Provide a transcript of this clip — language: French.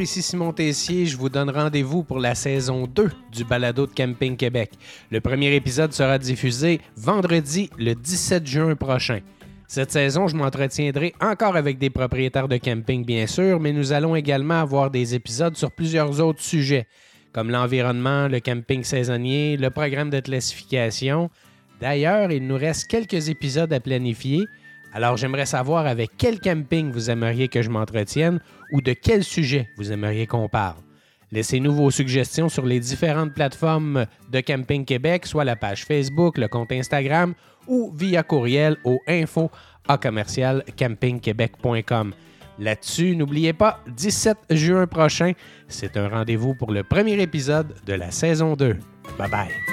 ici Simon Tessier. Je vous donne rendez-vous pour la saison 2 du balado de Camping Québec. Le premier épisode sera diffusé vendredi le 17 juin prochain. Cette saison, je m'entretiendrai encore avec des propriétaires de camping, bien sûr, mais nous allons également avoir des épisodes sur plusieurs autres sujets, comme l'environnement, le camping saisonnier, le programme de classification. D'ailleurs, il nous reste quelques épisodes à planifier. Alors, j'aimerais savoir avec quel camping vous aimeriez que je m'entretienne ou de quel sujet vous aimeriez qu'on parle. Laissez-nous vos suggestions sur les différentes plateformes de Camping Québec, soit la page Facebook, le compte Instagram ou via courriel au info à commercial campingquebec.com. Là-dessus, n'oubliez pas, 17 juin prochain, c'est un rendez-vous pour le premier épisode de la saison 2. Bye bye.